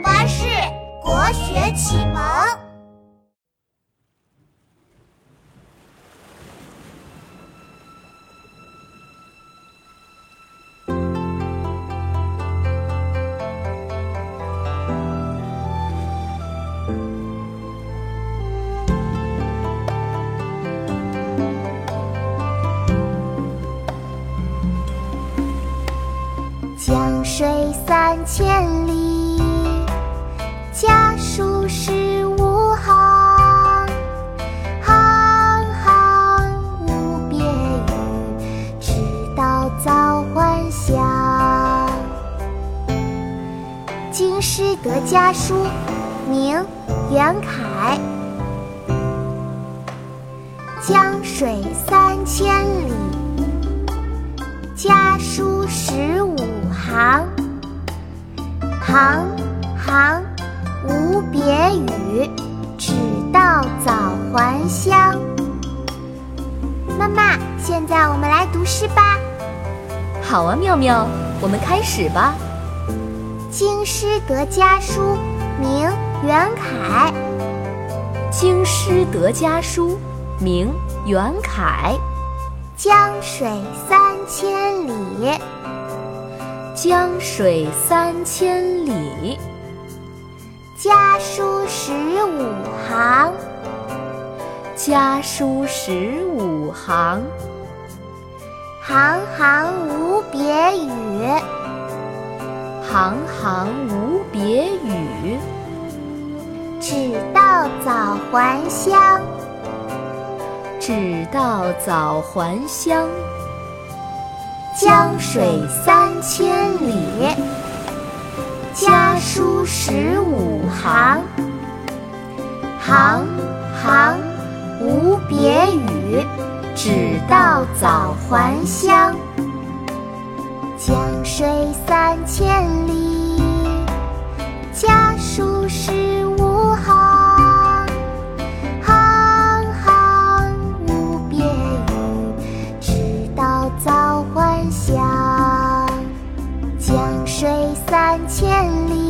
巴士国学启蒙。江水三千里，京师得家书，明·袁凯。江水三千里，家书十五行，行行无别语，只道早还乡。妈妈，现在我们来读诗吧。好啊，妙妙，我们开始吧。京师得家书，明·袁凯。京师得家书，明·袁凯。江水三千里，江水三千里，家书十五行。家书十五行，行行无别语，行行无别语，只道早还乡。只道早还乡。江水三千里，家书十五行。行行无别语，只道早还乡。江水三千里，千里。